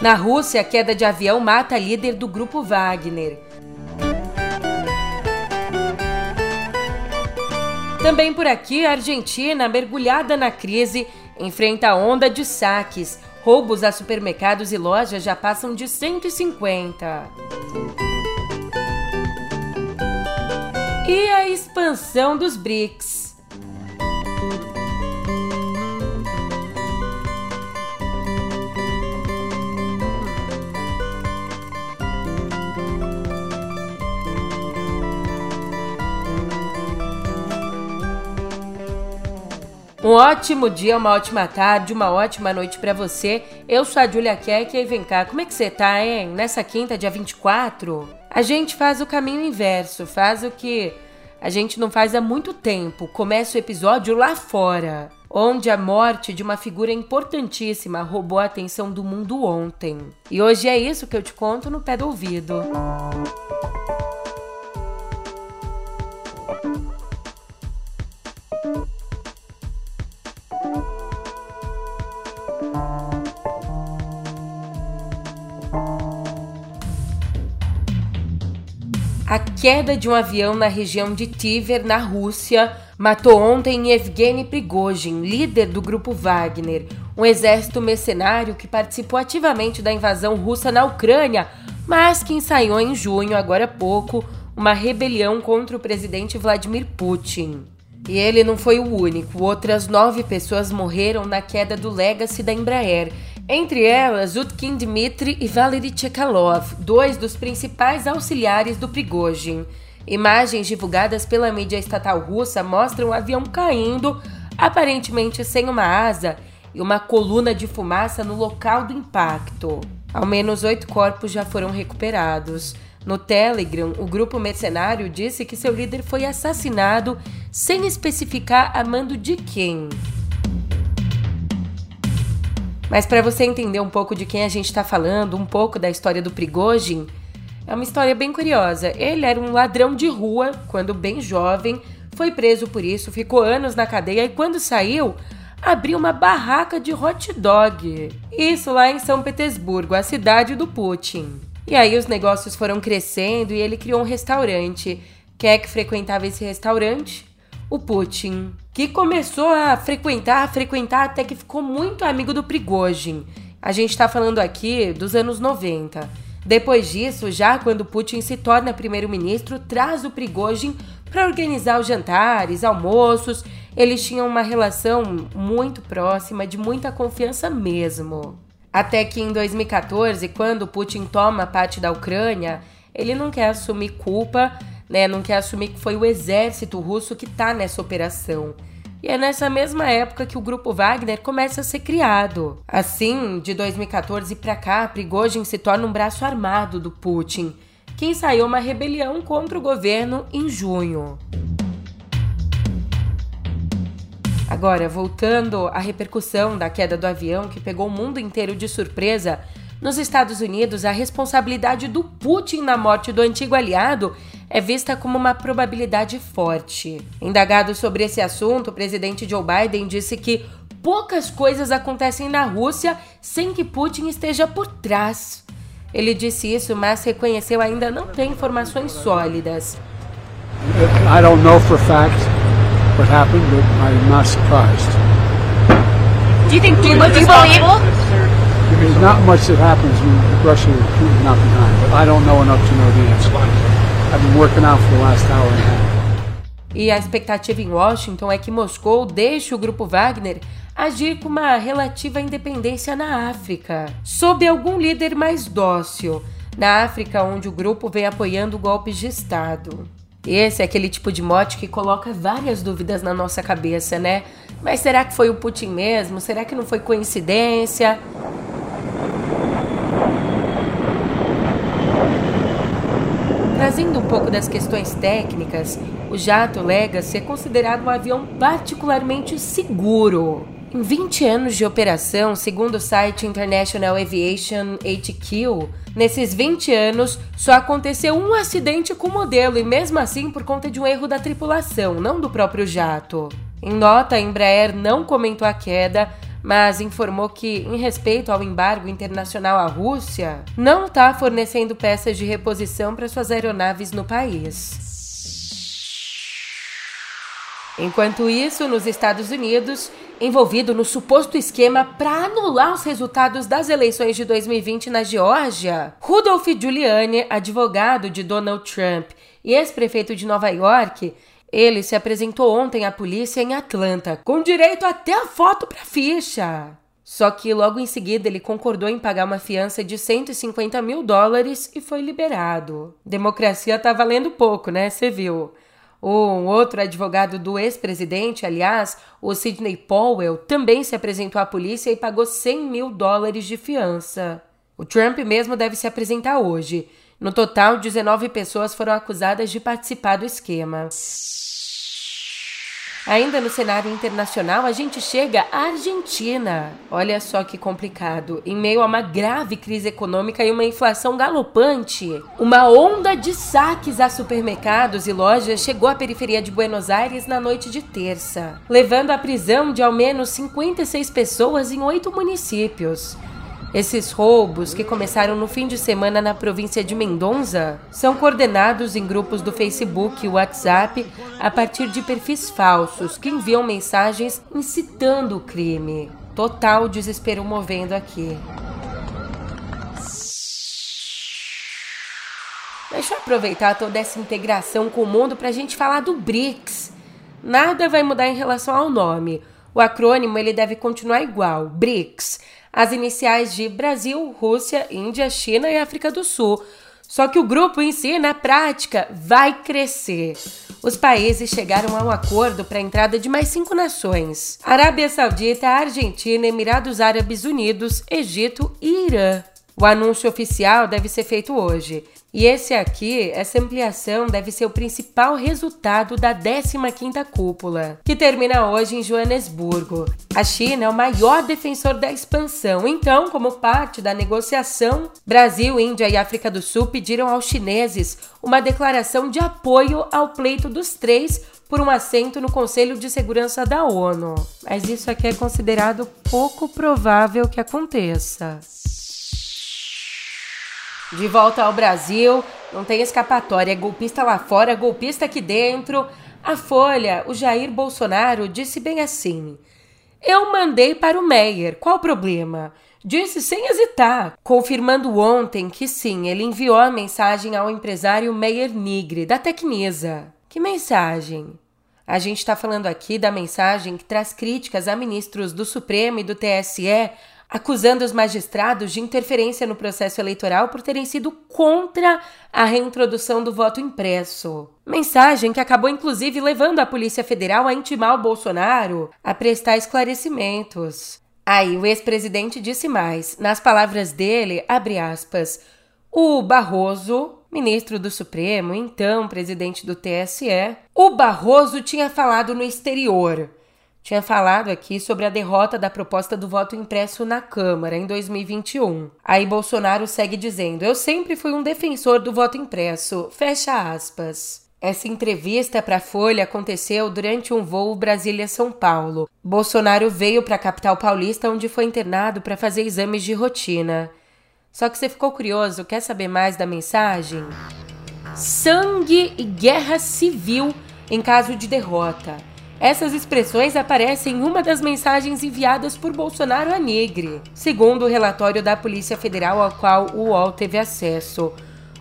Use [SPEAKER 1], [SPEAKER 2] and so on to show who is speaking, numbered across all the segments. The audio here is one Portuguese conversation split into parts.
[SPEAKER 1] Na Rússia, a queda de avião mata a líder do grupo Wagner. Também por aqui, a Argentina, mergulhada na crise, enfrenta a onda de saques. Roubos a supermercados e lojas já passam de 150. E a expansão dos BRICS. Um ótimo dia, uma ótima tarde, uma ótima noite para você. Eu sou a Julia Keck e vem cá, como é que você tá, hein? Nessa quinta, dia 24, a gente faz o caminho inverso, faz o que a gente não faz há muito tempo. Começa o episódio lá fora, onde a morte de uma figura importantíssima roubou a atenção do mundo ontem. E hoje é isso que eu te conto no pé do ouvido. Música A queda de um avião na região de Tiver, na Rússia, matou ontem Evgeny Prigozhin, líder do grupo Wagner, um exército mercenário que participou ativamente da invasão russa na Ucrânia, mas que ensaiou em junho, agora há pouco, uma rebelião contra o presidente Vladimir Putin. E ele não foi o único, outras nove pessoas morreram na queda do Legacy da Embraer, entre elas, Utkin Dmitry e Valery Chekalov, dois dos principais auxiliares do Prigozhin. Imagens divulgadas pela mídia estatal russa mostram o avião caindo, aparentemente sem uma asa, e uma coluna de fumaça no local do impacto. Ao menos oito corpos já foram recuperados. No Telegram, o grupo mercenário disse que seu líder foi assassinado sem especificar a mando de quem. Mas para você entender um pouco de quem a gente está falando, um pouco da história do Prigozhin, é uma história bem curiosa. Ele era um ladrão de rua quando bem jovem, foi preso por isso, ficou anos na cadeia e quando saiu, abriu uma barraca de hot dog. Isso lá em São Petersburgo, a cidade do Putin. E aí os negócios foram crescendo e ele criou um restaurante. Quem é que frequentava esse restaurante? O Putin, que começou a frequentar, a frequentar até que ficou muito amigo do Prigozhin. A gente está falando aqui dos anos 90. Depois disso, já quando Putin se torna primeiro-ministro, traz o Prigozhin para organizar os jantares, almoços. Eles tinham uma relação muito próxima, de muita confiança mesmo. Até que em 2014, quando Putin toma parte da Ucrânia, ele não quer assumir culpa né? Não quer assumir que foi o exército russo que está nessa operação. E é nessa mesma época que o grupo Wagner começa a ser criado. Assim, de 2014 para cá, Prigozhin se torna um braço armado do Putin, que ensaiou uma rebelião contra o governo em junho. Agora, voltando à repercussão da queda do avião que pegou o mundo inteiro de surpresa, nos Estados Unidos, a responsabilidade do Putin na morte do antigo aliado é vista como uma probabilidade forte. Indagado sobre esse assunto, o presidente Joe Biden disse que poucas coisas acontecem na Rússia sem que Putin esteja por trás. Ele disse isso, mas reconheceu ainda não ter informações sólidas. I don't know for fact what happened, but I'm not surprised. Do you think Putin is responsible? There's not much that happens when Russia is Putin not behind, but I don't know enough to know the answer. E a expectativa em Washington é que Moscou deixe o grupo Wagner agir com uma relativa independência na África, sob algum líder mais dócil, na África onde o grupo vem apoiando golpes de Estado. Esse é aquele tipo de mote que coloca várias dúvidas na nossa cabeça, né? Mas será que foi o Putin mesmo? Será que não foi coincidência? Trazendo um pouco das questões técnicas, o jato Legacy é considerado um avião particularmente seguro. Em 20 anos de operação, segundo o site International Aviation HQ, nesses 20 anos só aconteceu um acidente com o modelo e mesmo assim por conta de um erro da tripulação, não do próprio jato. Em nota, a Embraer não comentou a queda, mas informou que, em respeito ao embargo internacional à Rússia, não está fornecendo peças de reposição para suas aeronaves no país. Enquanto isso, nos Estados Unidos, envolvido no suposto esquema para anular os resultados das eleições de 2020 na Geórgia, Rudolph Giuliani, advogado de Donald Trump e ex-prefeito de Nova York, ele se apresentou ontem à polícia em Atlanta, com direito até a foto para ficha. Só que logo em seguida ele concordou em pagar uma fiança de 150 mil dólares e foi liberado. Democracia tá valendo pouco, né? Você viu. Um outro advogado do ex-presidente, aliás, o Sidney Powell, também se apresentou à polícia e pagou 100 mil dólares de fiança. O Trump mesmo deve se apresentar hoje. No total, 19 pessoas foram acusadas de participar do esquema. Ainda no cenário internacional, a gente chega à Argentina. Olha só que complicado. Em meio a uma grave crise econômica e uma inflação galopante, uma onda de saques a supermercados e lojas chegou à periferia de Buenos Aires na noite de terça, levando à prisão de ao menos 56 pessoas em oito municípios. Esses roubos, que começaram no fim de semana na província de Mendonça, são coordenados em grupos do Facebook e WhatsApp a partir de perfis falsos que enviam mensagens incitando o crime. Total desespero movendo aqui. Deixa eu aproveitar toda essa integração com o mundo para a gente falar do BRICS. Nada vai mudar em relação ao nome. O acrônimo ele deve continuar igual, BRICS as iniciais de Brasil, Rússia, Índia, China e África do Sul. Só que o grupo em si, na prática, vai crescer. Os países chegaram a um acordo para a entrada de mais cinco nações: Arábia Saudita, Argentina, Emirados Árabes Unidos, Egito e Irã. O anúncio oficial deve ser feito hoje. E esse aqui, essa ampliação deve ser o principal resultado da 15ª cúpula, que termina hoje em Joanesburgo. A China é o maior defensor da expansão, então, como parte da negociação, Brasil, Índia e África do Sul pediram aos chineses uma declaração de apoio ao pleito dos três por um assento no Conselho de Segurança da ONU. Mas isso aqui é considerado pouco provável que aconteça. De volta ao Brasil, não tem escapatória. É golpista lá fora, golpista aqui dentro. A Folha, o Jair Bolsonaro disse bem assim: Eu mandei para o Meyer, qual o problema? Disse sem hesitar, confirmando ontem que sim, ele enviou a mensagem ao empresário Meyer Nigre, da Tecnisa. Que mensagem? A gente está falando aqui da mensagem que traz críticas a ministros do Supremo e do TSE acusando os magistrados de interferência no processo eleitoral por terem sido contra a reintrodução do voto impresso. Mensagem que acabou inclusive levando a Polícia Federal a intimar o Bolsonaro a prestar esclarecimentos. Aí o ex-presidente disse mais, nas palavras dele, abre aspas, o Barroso, ministro do Supremo, então presidente do TSE, o Barroso tinha falado no exterior tinha falado aqui sobre a derrota da proposta do voto impresso na Câmara em 2021. Aí Bolsonaro segue dizendo: Eu sempre fui um defensor do voto impresso. Fecha aspas. Essa entrevista para a Folha aconteceu durante um voo Brasília-São Paulo. Bolsonaro veio para a capital paulista, onde foi internado para fazer exames de rotina. Só que você ficou curioso, quer saber mais da mensagem? Sangue e guerra civil em caso de derrota. Essas expressões aparecem em uma das mensagens enviadas por Bolsonaro a Negre, segundo o relatório da Polícia Federal ao qual o UOL teve acesso.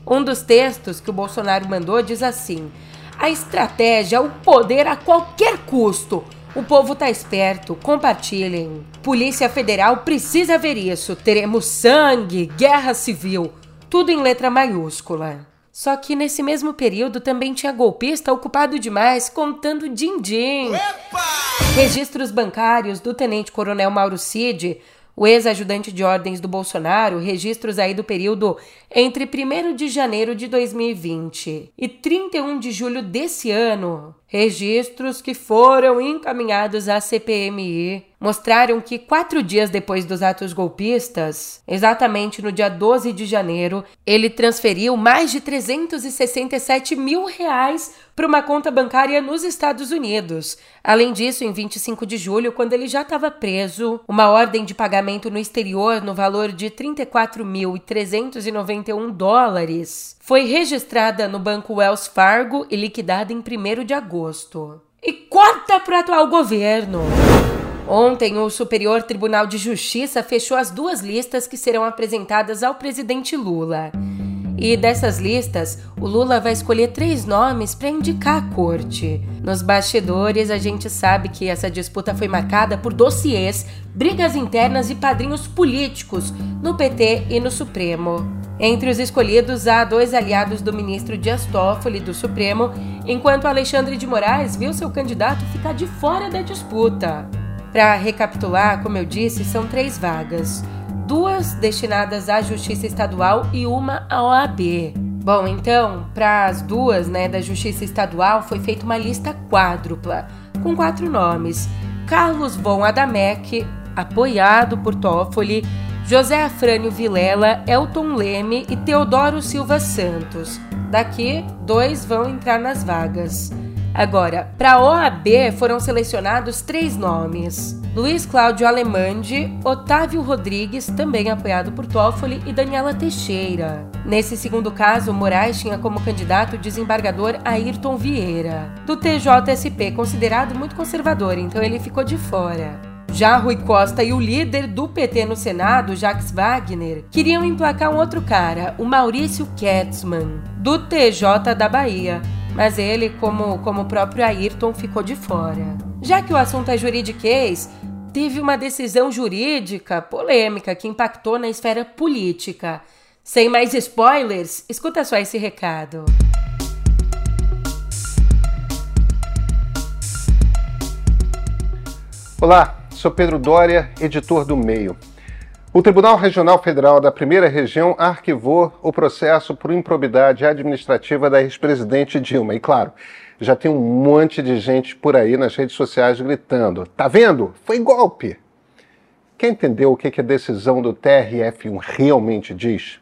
[SPEAKER 1] Um dos textos que o Bolsonaro mandou diz assim: A estratégia, o poder a qualquer custo. O povo tá esperto, compartilhem. Polícia Federal precisa ver isso. Teremos sangue, guerra civil, tudo em letra maiúscula. Só que nesse mesmo período também tinha golpista ocupado demais contando din-din. Registros bancários do tenente-coronel Mauro Cid, o ex-ajudante de ordens do Bolsonaro, registros aí do período entre 1 de janeiro de 2020 e 31 de julho desse ano, Registros que foram encaminhados à CPMI mostraram que quatro dias depois dos atos golpistas, exatamente no dia 12 de janeiro, ele transferiu mais de 367 mil reais para uma conta bancária nos Estados Unidos. Além disso, em 25 de julho, quando ele já estava preso, uma ordem de pagamento no exterior no valor de 34.391 dólares foi registrada no banco Wells Fargo e liquidada em 1 de agosto. E corta para o atual governo. Ontem, o Superior Tribunal de Justiça fechou as duas listas que serão apresentadas ao presidente Lula. E dessas listas, o Lula vai escolher três nomes para indicar a corte. Nos bastidores, a gente sabe que essa disputa foi marcada por dossiês, brigas internas e padrinhos políticos no PT e no Supremo. Entre os escolhidos há dois aliados do ministro Dias Toffoli do Supremo, enquanto Alexandre de Moraes viu seu candidato ficar de fora da disputa. Para recapitular, como eu disse, são três vagas: duas destinadas à Justiça Estadual e uma à OAB. Bom, então, para as duas, né, da Justiça Estadual, foi feita uma lista quádrupla, com quatro nomes: Carlos Von Adamec, apoiado por Toffoli, José Afrânio Vilela, Elton Leme e Teodoro Silva Santos. Daqui, dois vão entrar nas vagas. Agora, para a OAB foram selecionados três nomes: Luiz Cláudio Alemande, Otávio Rodrigues, também apoiado por Toffoli, e Daniela Teixeira. Nesse segundo caso, Moraes tinha como candidato o desembargador Ayrton Vieira, do TJSP, considerado muito conservador, então ele ficou de fora. Já Rui Costa e o líder do PT no Senado, Jacques Wagner, queriam emplacar um outro cara, o Maurício Ketzmann, do TJ da Bahia, mas ele, como, como o próprio Ayrton, ficou de fora. Já que o assunto é juridiquês, teve uma decisão jurídica polêmica que impactou na esfera política. Sem mais spoilers, escuta só esse recado.
[SPEAKER 2] Olá, sou Pedro Dória, editor do Meio. O Tribunal Regional Federal da Primeira Região arquivou o processo por improbidade administrativa da ex-presidente Dilma. E claro, já tem um monte de gente por aí nas redes sociais gritando: tá vendo? Foi golpe! Quer entender o que a decisão do TRF1 realmente diz?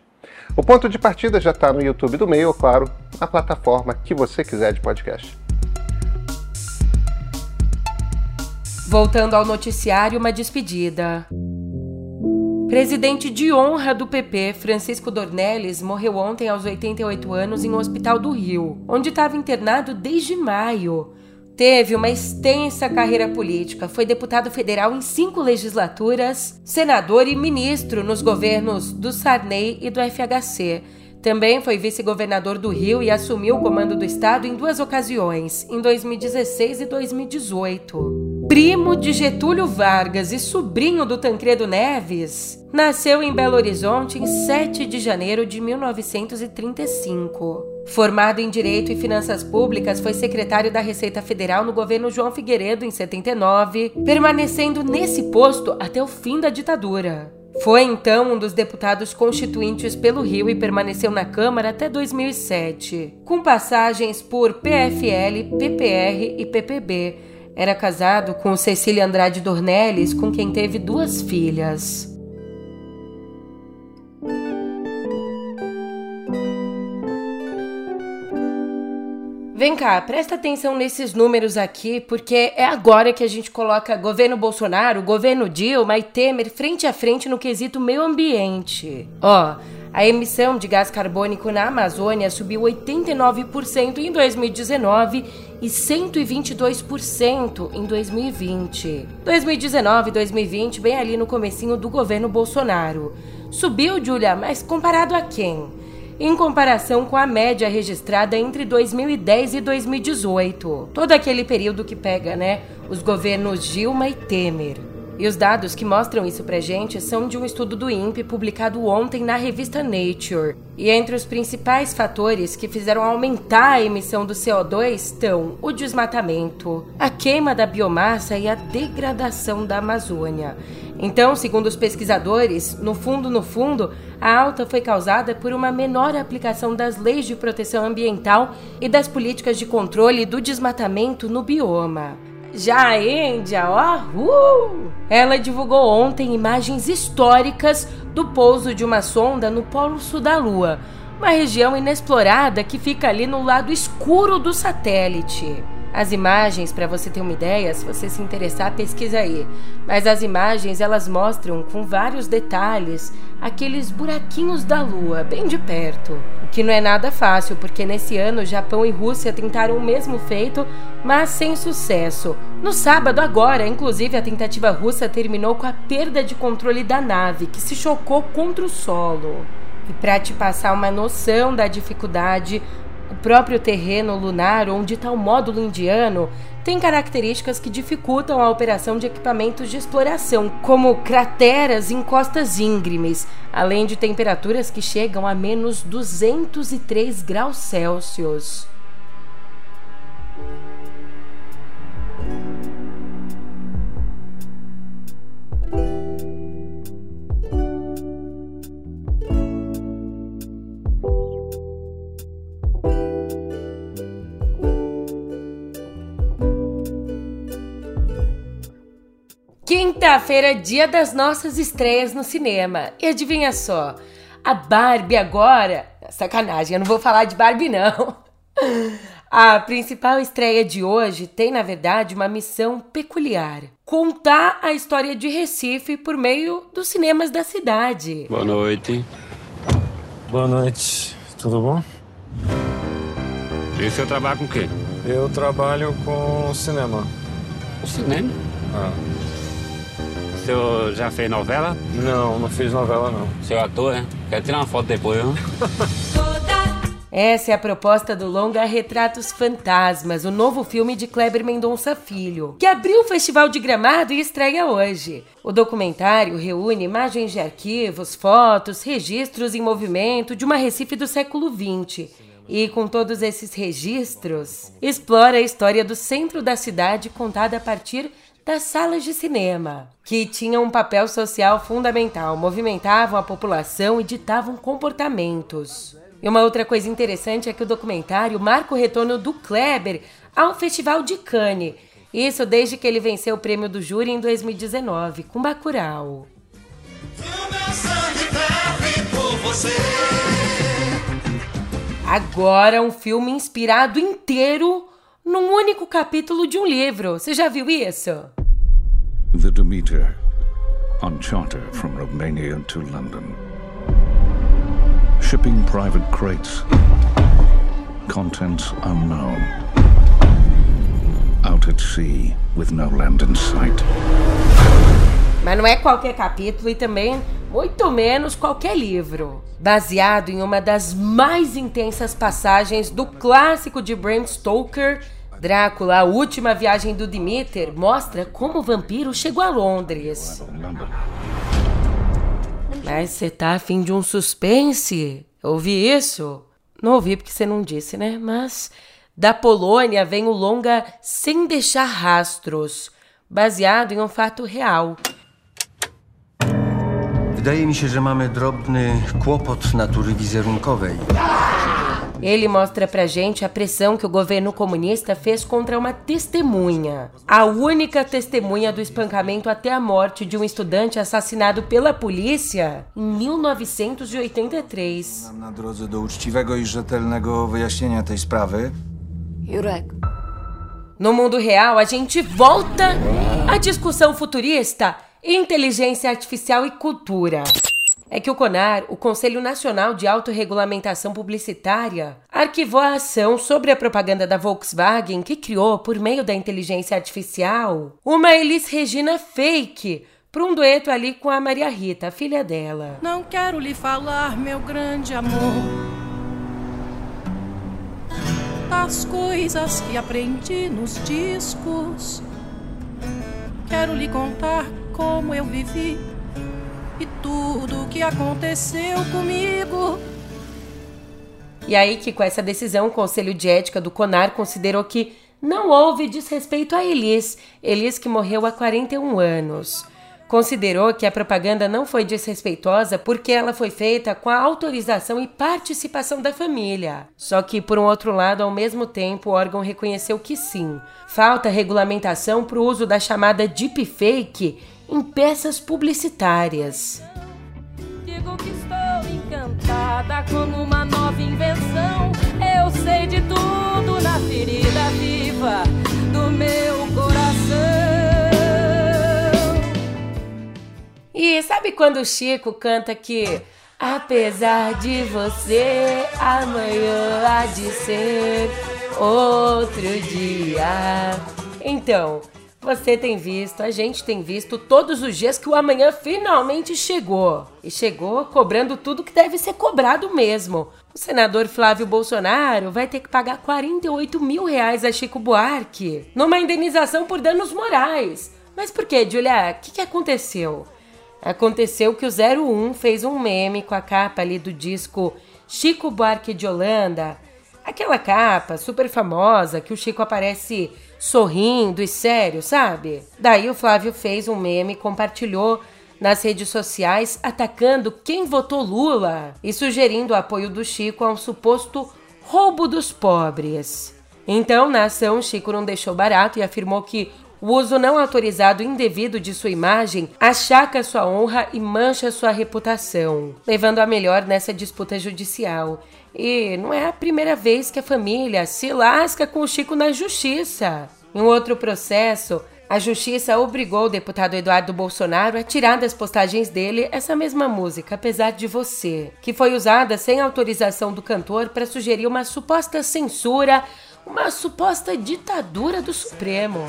[SPEAKER 2] O ponto de partida já está no YouTube do Meio, claro, na plataforma que você quiser de podcast.
[SPEAKER 1] Voltando ao noticiário, uma despedida. Presidente de honra do PP, Francisco Dornelles, morreu ontem aos 88 anos em um hospital do Rio, onde estava internado desde maio. Teve uma extensa carreira política, foi deputado federal em cinco legislaturas, senador e ministro nos governos do Sarney e do FHC. Também foi vice-governador do Rio e assumiu o comando do estado em duas ocasiões, em 2016 e 2018 primo de Getúlio Vargas e sobrinho do Tancredo Neves, nasceu em Belo Horizonte em 7 de janeiro de 1935. Formado em Direito e Finanças Públicas, foi secretário da Receita Federal no governo João Figueiredo em 79, permanecendo nesse posto até o fim da ditadura. Foi então um dos deputados constituintes pelo Rio e permaneceu na Câmara até 2007, com passagens por PFL, PPR e PPB era casado com Cecília Andrade Dornelles, com quem teve duas filhas. Vem cá, presta atenção nesses números aqui, porque é agora que a gente coloca governo Bolsonaro, governo Dilma e Temer frente a frente no quesito meio ambiente. Ó, a emissão de gás carbônico na Amazônia subiu 89% em 2019 e 122% em 2020. 2019 e 2020, bem ali no comecinho do governo Bolsonaro. Subiu, Julia, mas comparado a quem? Em comparação com a média registrada entre 2010 e 2018. Todo aquele período que pega, né, os governos Dilma e Temer. E os dados que mostram isso pra gente são de um estudo do INPE publicado ontem na revista Nature. E entre os principais fatores que fizeram aumentar a emissão do CO2 estão o desmatamento, a queima da biomassa e a degradação da Amazônia. Então, segundo os pesquisadores, no fundo, no fundo, a alta foi causada por uma menor aplicação das leis de proteção ambiental e das políticas de controle do desmatamento no bioma. Já a Índia, ó, uh, ela divulgou ontem imagens históricas do pouso de uma sonda no Polo Sul da Lua, uma região inexplorada que fica ali no lado escuro do satélite. As imagens, para você ter uma ideia, se você se interessar, pesquisa aí. Mas as imagens, elas mostram com vários detalhes aqueles buraquinhos da lua, bem de perto. O que não é nada fácil, porque nesse ano Japão e Rússia tentaram o mesmo feito, mas sem sucesso. No sábado agora, inclusive, a tentativa russa terminou com a perda de controle da nave, que se chocou contra o solo. E para te passar uma noção da dificuldade, o próprio terreno lunar, onde está o módulo indiano, tem características que dificultam a operação de equipamentos de exploração, como crateras em costas íngremes, além de temperaturas que chegam a menos 203 graus Celsius. Quinta-feira, dia das nossas estreias no cinema. E adivinha só, a Barbie agora. Sacanagem, eu não vou falar de Barbie, não. A principal estreia de hoje tem, na verdade, uma missão peculiar: contar a história de Recife por meio dos cinemas da cidade.
[SPEAKER 3] Boa noite.
[SPEAKER 4] Boa noite. Tudo bom?
[SPEAKER 3] E senhor trabalha com o quê?
[SPEAKER 4] Eu trabalho com cinema.
[SPEAKER 3] O cinema?
[SPEAKER 4] Ah.
[SPEAKER 3] Senhor já fez novela?
[SPEAKER 4] Não, não fiz novela não.
[SPEAKER 3] O senhor é ator, né? Quero tirar uma foto depois, viu?
[SPEAKER 1] Essa é a proposta do longa Retratos Fantasmas, o novo filme de Kleber Mendonça Filho, que abriu o Festival de Gramado e estreia hoje. O documentário reúne imagens de arquivos, fotos, registros em movimento de uma Recife do século XX. E com todos esses registros, explora a história do centro da cidade contada a partir das salas de cinema, que tinham um papel social fundamental, movimentavam a população e ditavam comportamentos. E uma outra coisa interessante é que o documentário marca o retorno do Kleber ao Festival de Cannes. Isso desde que ele venceu o prêmio do júri em 2019, com Bacurau. Agora um filme inspirado inteiro num único capítulo de um livro. Você já viu isso? The Demeter, on charter from Romania to London. Shipping private crates. Contents unknown. Out at sea, with no land in sight. Mas não é qualquer capítulo e também muito menos qualquer livro. Baseado em uma das mais intensas passagens do clássico de Bram Stoker, Drácula, a última viagem do Demeter, mostra como o vampiro chegou a Londres. Mas você tá afim de um suspense? Ouvi isso? Não ouvi porque você não disse, né? Mas da Polônia vem o longa Sem Deixar Rastros, baseado em um fato real. Wydaje mi się, że mamy drobny kłopot natury wizerunkowej. Ele mostra pra gente a pressão que o governo comunista fez contra uma testemunha. A única testemunha do espancamento até a morte de um estudante assassinado pela polícia em 1983. Na drodze do uczciwego i rzetelnego wyjaśnienia tej sprawy. Jurek. No mundo real, a gente volta à discussão futurista inteligência artificial e cultura. É que o CONAR, o Conselho Nacional de Autorregulamentação Publicitária, arquivou a ação sobre a propaganda da Volkswagen que criou, por meio da inteligência artificial, uma Elis Regina fake para um dueto ali com a Maria Rita, a filha dela.
[SPEAKER 5] Não quero lhe falar, meu grande amor, das coisas que aprendi nos discos. Quero lhe contar como eu vivi e tudo o que aconteceu comigo.
[SPEAKER 1] E aí que com essa decisão o Conselho de Ética do CONAR considerou que não houve desrespeito a Elis, Elis que morreu há 41 anos. considerou que a propaganda não foi desrespeitosa porque ela foi feita com a autorização e participação da família. Só que, por um outro lado, ao mesmo tempo, o órgão reconheceu que sim, falta regulamentação para o uso da chamada deepfake em peças publicitárias.
[SPEAKER 5] Digo que estou encantada com uma nova invenção. Eu sei de tudo na ferida viva do meu coração.
[SPEAKER 1] E sabe quando o Chico canta que apesar de você, amanhã há de ser outro dia? Então, você tem visto, a gente tem visto todos os dias que o amanhã finalmente chegou. E chegou cobrando tudo que deve ser cobrado mesmo. O senador Flávio Bolsonaro vai ter que pagar 48 mil reais a Chico Buarque numa indenização por danos morais. Mas por que, Julia? O que, que aconteceu? Aconteceu que o 01 fez um meme com a capa ali do disco Chico Buarque de Holanda. Aquela capa super famosa que o Chico aparece sorrindo e sério, sabe? Daí o Flávio fez um meme e compartilhou nas redes sociais atacando quem votou Lula e sugerindo o apoio do Chico a um suposto roubo dos pobres. Então, na ação, Chico não deixou barato e afirmou que o uso não autorizado indevido de sua imagem achaca sua honra e mancha sua reputação, levando a melhor nessa disputa judicial. E não é a primeira vez que a família se lasca com o Chico na justiça. Em outro processo, a justiça obrigou o deputado Eduardo Bolsonaro a tirar das postagens dele essa mesma música, Apesar de Você, que foi usada sem autorização do cantor para sugerir uma suposta censura, uma suposta ditadura do Supremo.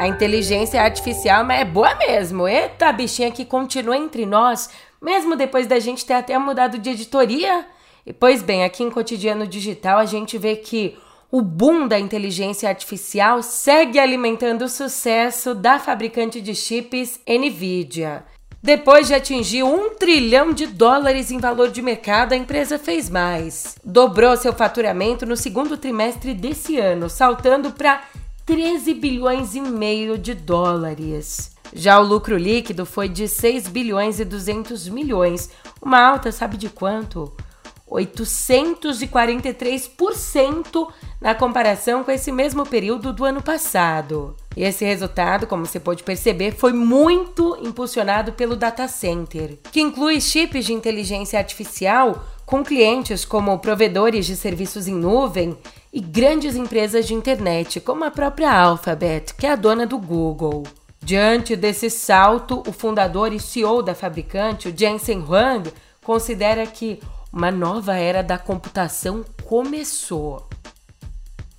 [SPEAKER 1] A inteligência artificial é boa mesmo. Eita, bichinha que continua entre nós, mesmo depois da gente ter até mudado de editoria. E pois bem, aqui em Cotidiano Digital a gente vê que o boom da inteligência artificial segue alimentando o sucesso da fabricante de chips Nvidia. Depois de atingir um trilhão de dólares em valor de mercado, a empresa fez mais. Dobrou seu faturamento no segundo trimestre desse ano, saltando para 13 bilhões e meio de dólares. Já o lucro líquido foi de 6 bilhões e 200 milhões, uma alta, sabe de quanto? 843% na comparação com esse mesmo período do ano passado. E esse resultado, como você pode perceber, foi muito impulsionado pelo data center, que inclui chips de inteligência artificial com clientes como provedores de serviços em nuvem e grandes empresas de internet, como a própria Alphabet, que é a dona do Google. Diante desse salto, o fundador e CEO da fabricante, o Jensen Huang, considera que uma nova era da computação começou.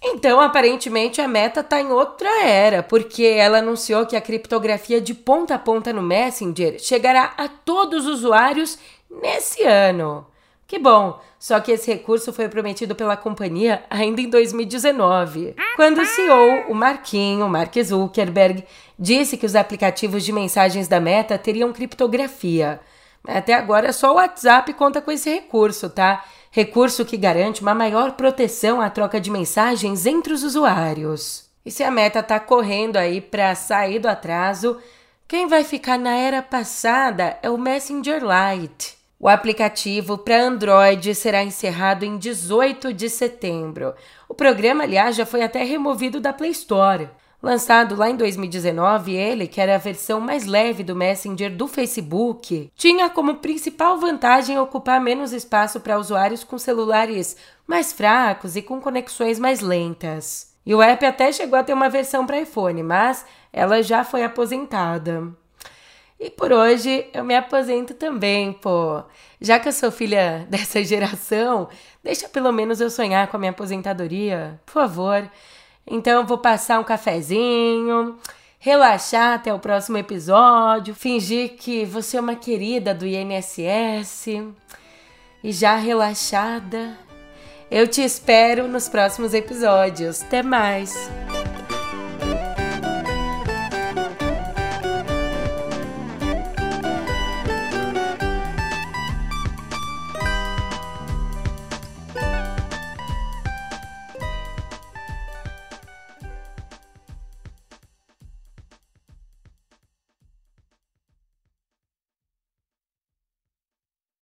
[SPEAKER 1] Então, aparentemente, a Meta está em outra era, porque ela anunciou que a criptografia de ponta a ponta no Messenger chegará a todos os usuários nesse ano. Que bom, só que esse recurso foi prometido pela companhia ainda em 2019, quando o CEO, o Marquinho, Mark Zuckerberg, disse que os aplicativos de mensagens da Meta teriam criptografia. Até agora só o WhatsApp conta com esse recurso, tá? Recurso que garante uma maior proteção à troca de mensagens entre os usuários. E se a Meta tá correndo aí para sair do atraso, quem vai ficar na era passada é o Messenger Lite. O aplicativo para Android será encerrado em 18 de setembro. O programa, aliás, já foi até removido da Play Store. Lançado lá em 2019, ele, que era a versão mais leve do Messenger do Facebook, tinha como principal vantagem ocupar menos espaço para usuários com celulares mais fracos e com conexões mais lentas. E o app até chegou a ter uma versão para iPhone, mas ela já foi aposentada. E por hoje eu me aposento também, pô. Já que eu sou filha dessa geração, deixa pelo menos eu sonhar com a minha aposentadoria, por favor. Então eu vou passar um cafezinho, relaxar até o próximo episódio, fingir que você é uma querida do INSS. E já relaxada, Eu te espero nos próximos episódios. Até mais!